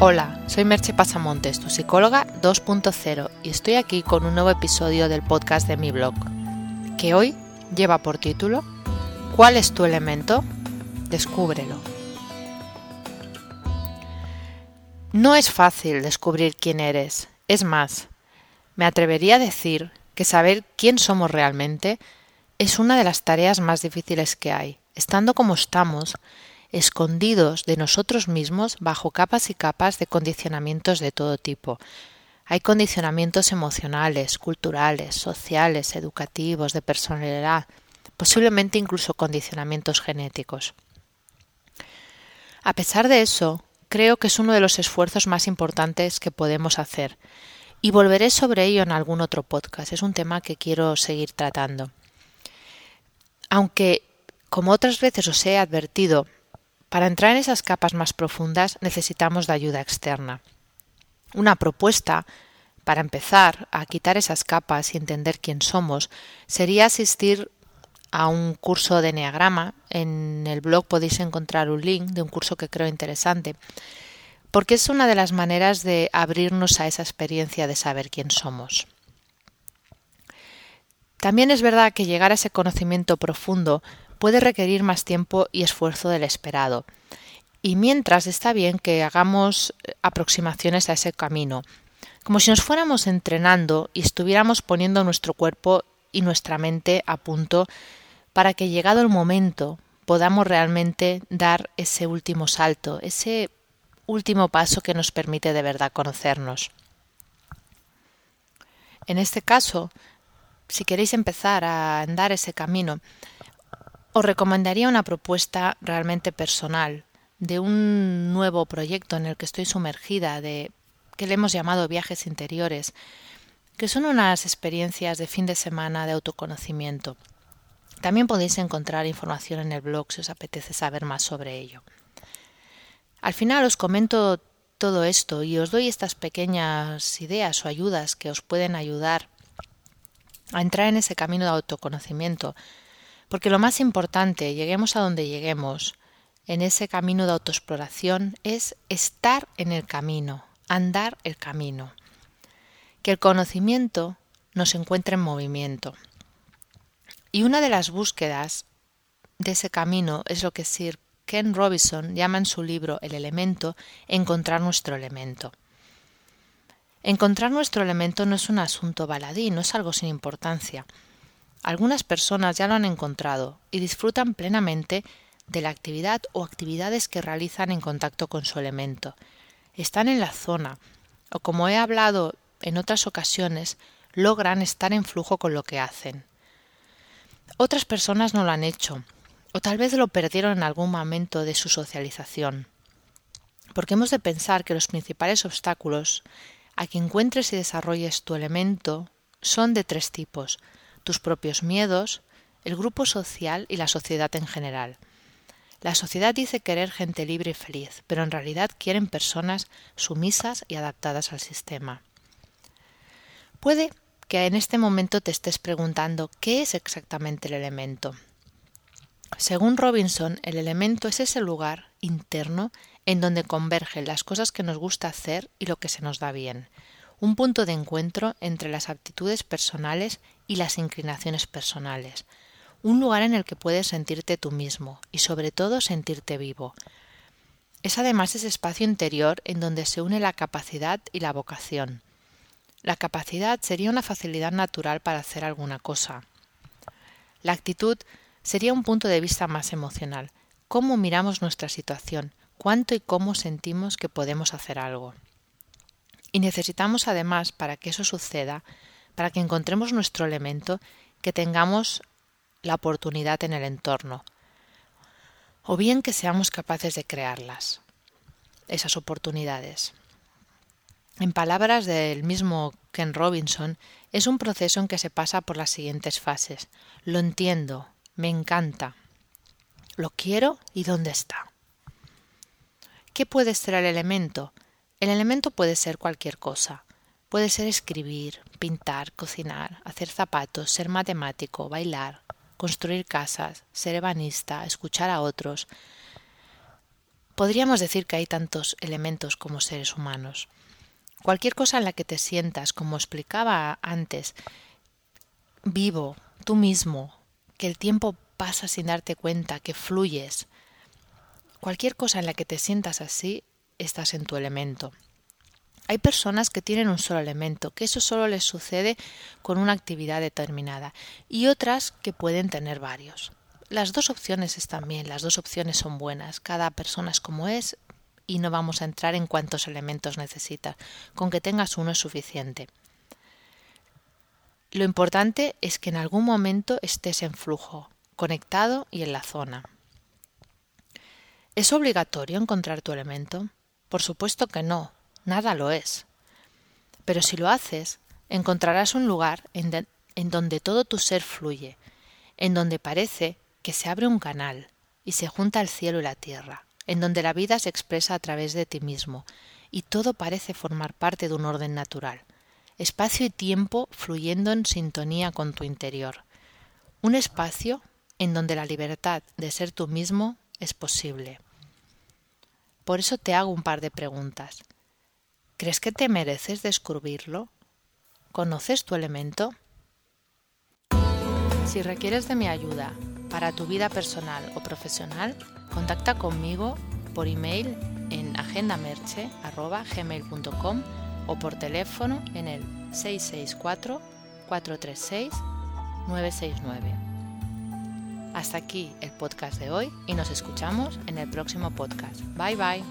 Hola, soy Merche Pasamontes, tu psicóloga 2.0, y estoy aquí con un nuevo episodio del podcast de mi blog, que hoy lleva por título ¿Cuál es tu elemento? Descúbrelo. No es fácil descubrir quién eres, es más, me atrevería a decir que saber quién somos realmente es una de las tareas más difíciles que hay. Estando como estamos, escondidos de nosotros mismos bajo capas y capas de condicionamientos de todo tipo. Hay condicionamientos emocionales, culturales, sociales, educativos, de personalidad, posiblemente incluso condicionamientos genéticos. A pesar de eso, creo que es uno de los esfuerzos más importantes que podemos hacer, y volveré sobre ello en algún otro podcast. Es un tema que quiero seguir tratando. Aunque, como otras veces os he advertido, para entrar en esas capas más profundas necesitamos de ayuda externa. Una propuesta para empezar a quitar esas capas y entender quién somos sería asistir a un curso de Enneagrama. En el blog podéis encontrar un link de un curso que creo interesante, porque es una de las maneras de abrirnos a esa experiencia de saber quién somos. También es verdad que llegar a ese conocimiento profundo puede requerir más tiempo y esfuerzo del esperado. Y mientras está bien que hagamos eh, aproximaciones a ese camino, como si nos fuéramos entrenando y estuviéramos poniendo nuestro cuerpo y nuestra mente a punto para que llegado el momento podamos realmente dar ese último salto, ese último paso que nos permite de verdad conocernos. En este caso, si queréis empezar a andar ese camino, os recomendaría una propuesta realmente personal de un nuevo proyecto en el que estoy sumergida de que le hemos llamado viajes interiores, que son unas experiencias de fin de semana de autoconocimiento. También podéis encontrar información en el blog si os apetece saber más sobre ello. Al final os comento todo esto y os doy estas pequeñas ideas o ayudas que os pueden ayudar a entrar en ese camino de autoconocimiento porque lo más importante, lleguemos a donde lleguemos, en ese camino de autoexploración, es estar en el camino, andar el camino. Que el conocimiento nos encuentre en movimiento. Y una de las búsquedas de ese camino es lo que Sir Ken Robinson llama en su libro El elemento, encontrar nuestro elemento. Encontrar nuestro elemento no es un asunto baladí, no es algo sin importancia. Algunas personas ya lo han encontrado y disfrutan plenamente de la actividad o actividades que realizan en contacto con su elemento. Están en la zona o, como he hablado en otras ocasiones, logran estar en flujo con lo que hacen. Otras personas no lo han hecho, o tal vez lo perdieron en algún momento de su socialización. Porque hemos de pensar que los principales obstáculos a que encuentres y desarrolles tu elemento son de tres tipos tus propios miedos, el grupo social y la sociedad en general. La sociedad dice querer gente libre y feliz, pero en realidad quieren personas sumisas y adaptadas al sistema. Puede que en este momento te estés preguntando qué es exactamente el elemento. Según Robinson, el elemento es ese lugar interno en donde convergen las cosas que nos gusta hacer y lo que se nos da bien, un punto de encuentro entre las aptitudes personales y las inclinaciones personales, un lugar en el que puedes sentirte tú mismo y sobre todo sentirte vivo. Es además ese espacio interior en donde se une la capacidad y la vocación. La capacidad sería una facilidad natural para hacer alguna cosa. La actitud sería un punto de vista más emocional, cómo miramos nuestra situación, cuánto y cómo sentimos que podemos hacer algo. Y necesitamos además, para que eso suceda, para que encontremos nuestro elemento, que tengamos la oportunidad en el entorno, o bien que seamos capaces de crearlas, esas oportunidades. En palabras del mismo Ken Robinson, es un proceso en que se pasa por las siguientes fases. Lo entiendo, me encanta, lo quiero y dónde está. ¿Qué puede ser el elemento? El elemento puede ser cualquier cosa. Puede ser escribir, pintar, cocinar, hacer zapatos, ser matemático, bailar, construir casas, ser ebanista, escuchar a otros. Podríamos decir que hay tantos elementos como seres humanos. Cualquier cosa en la que te sientas, como explicaba antes, vivo, tú mismo, que el tiempo pasa sin darte cuenta, que fluyes. Cualquier cosa en la que te sientas así, estás en tu elemento. Hay personas que tienen un solo elemento, que eso solo les sucede con una actividad determinada, y otras que pueden tener varios. Las dos opciones están bien, las dos opciones son buenas, cada persona es como es y no vamos a entrar en cuántos elementos necesitas, con que tengas uno es suficiente. Lo importante es que en algún momento estés en flujo, conectado y en la zona. ¿Es obligatorio encontrar tu elemento? Por supuesto que no, nada lo es. Pero si lo haces, encontrarás un lugar en, en, donde todo tu ser fluye, en donde parece que se abre un canal y se junta el cielo y la tierra, en donde la vida se expresa a través de ti mismo y todo parece formar parte de un orden natural espacio y tiempo fluyendo en sintonía con tu interior. Un espacio en donde la libertad de ser tú mismo es posible. Por eso te hago un par de preguntas. ¿Crees que te mereces descubrirlo? ¿Conoces tu elemento? Si requieres de mi ayuda para tu vida personal o profesional, contacta conmigo por email en agendamerche.gmail.com o por teléfono en el 664-436-969. Hasta aquí el podcast de hoy y nos escuchamos en el próximo podcast. Bye bye.